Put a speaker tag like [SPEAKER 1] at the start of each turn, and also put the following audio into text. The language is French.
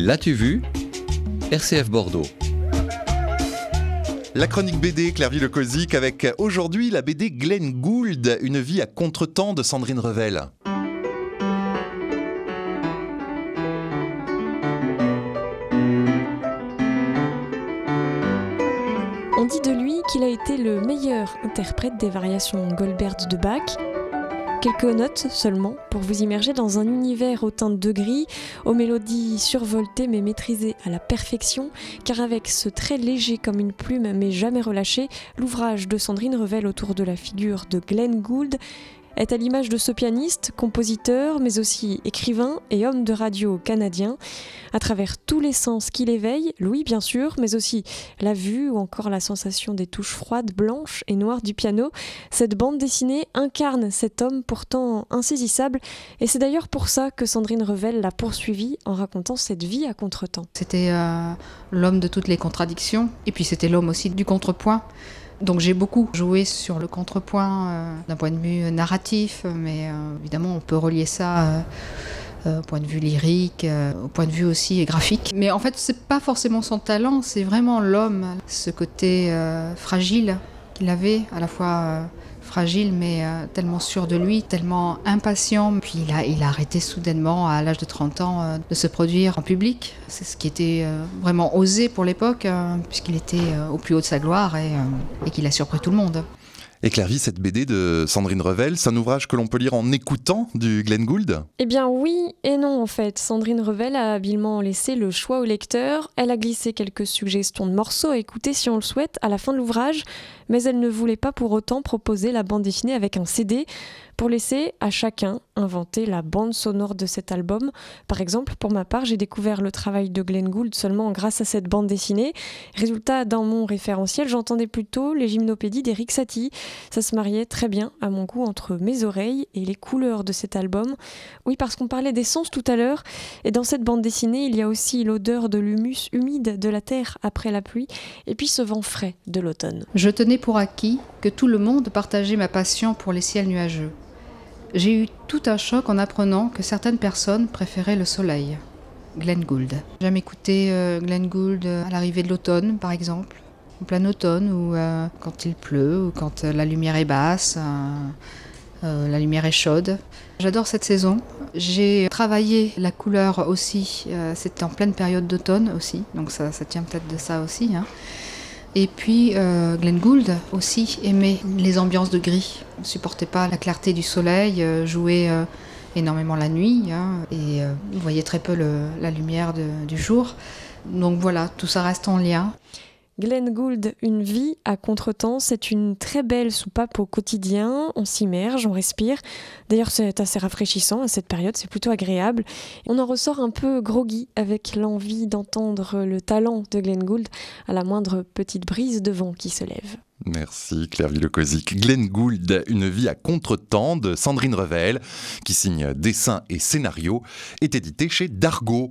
[SPEAKER 1] L'as-tu vu? RCF Bordeaux.
[SPEAKER 2] La chronique BD, Clairville Le avec aujourd'hui la BD Glenn Gould, Une vie à contretemps de Sandrine Revel.
[SPEAKER 3] On dit de lui qu'il a été le meilleur interprète des variations Goldberg de Bach Quelques notes seulement pour vous immerger dans un univers aux teintes de gris, aux mélodies survoltées mais maîtrisées à la perfection, car avec ce trait léger comme une plume mais jamais relâché, l'ouvrage de Sandrine révèle autour de la figure de Glenn Gould est à l'image de ce pianiste, compositeur, mais aussi écrivain et homme de radio canadien. À travers tous les sens qu'il éveille, Louis bien sûr, mais aussi la vue ou encore la sensation des touches froides, blanches et noires du piano, cette bande dessinée incarne cet homme pourtant insaisissable. Et c'est d'ailleurs pour ça que Sandrine Revel l'a poursuivi en racontant cette vie à contretemps.
[SPEAKER 4] C'était euh, l'homme de toutes les contradictions, et puis c'était l'homme aussi du contrepoint. Donc j'ai beaucoup joué sur le contrepoint euh, d'un point de vue narratif, mais euh, évidemment on peut relier ça euh, au point de vue lyrique, au point de vue aussi graphique. Mais en fait c'est pas forcément son talent, c'est vraiment l'homme, ce côté fragile qu'il avait, à la fois fragile mais euh, tellement sûr de lui, tellement impatient. Puis il a, arrêté soudainement à l'âge de 30 ans euh, de se produire en public. C'est ce qui était euh, vraiment osé pour l'époque puisqu'il était au plus haut de sa gloire et qu'il a surpris tout le monde.
[SPEAKER 2] Et Clairvy, cette BD de Sandrine Revel, c'est un ouvrage que l'on peut lire en écoutant du Glenn Gould?
[SPEAKER 3] Eh bien oui et non en fait. Sandrine Revel a habilement laissé le choix au lecteur. Elle a glissé quelques suggestions de morceaux à écouter si on le souhaite à la fin de l'ouvrage, mais elle ne voulait pas pour autant proposer la bande dessinée avec un CD pour laisser à chacun inventer la bande sonore de cet album. Par exemple, pour ma part, j'ai découvert le travail de Glenn Gould seulement grâce à cette bande dessinée. Résultat, dans mon référentiel, j'entendais plutôt les gymnopédies d'Eric Satie. Ça se mariait très bien à mon goût entre mes oreilles et les couleurs de cet album. Oui, parce qu'on parlait d'essence tout à l'heure, et dans cette bande dessinée, il y a aussi l'odeur de l'humus humide de la terre après la pluie, et puis ce vent frais de l'automne.
[SPEAKER 4] Je tenais pour acquis que tout le monde partageait ma passion pour les ciels nuageux. J'ai eu tout un choc en apprenant que certaines personnes préféraient le soleil. Glenn Gould. J'aime écouter euh, Glenn Gould à l'arrivée de l'automne, par exemple, en plein automne, ou euh, quand il pleut, ou quand euh, la lumière est basse, la lumière est chaude. J'adore cette saison. J'ai travaillé la couleur aussi, c'était en pleine période d'automne aussi, donc ça, tient peut-être de ça aussi. Hein. Et puis euh, Glenn Gould aussi aimait les ambiances de gris. ne supportait pas la clarté du soleil, euh, jouait euh, énormément la nuit hein, et voyait très peu la lumière du jour. Donc voilà, tout ça reste en lien.
[SPEAKER 3] Glenn Gould, Une vie à contretemps, c'est une très belle soupape au quotidien. On s'immerge, on respire. D'ailleurs, c'est assez rafraîchissant à cette période, c'est plutôt agréable. On en ressort un peu groggy avec l'envie d'entendre le talent de Glenn Gould à la moindre petite brise de vent qui se lève.
[SPEAKER 2] Merci Claire Villocosic. Glenn Gould, Une vie à contretemps de Sandrine Revel, qui signe dessin et scénario, est édité chez Dargo.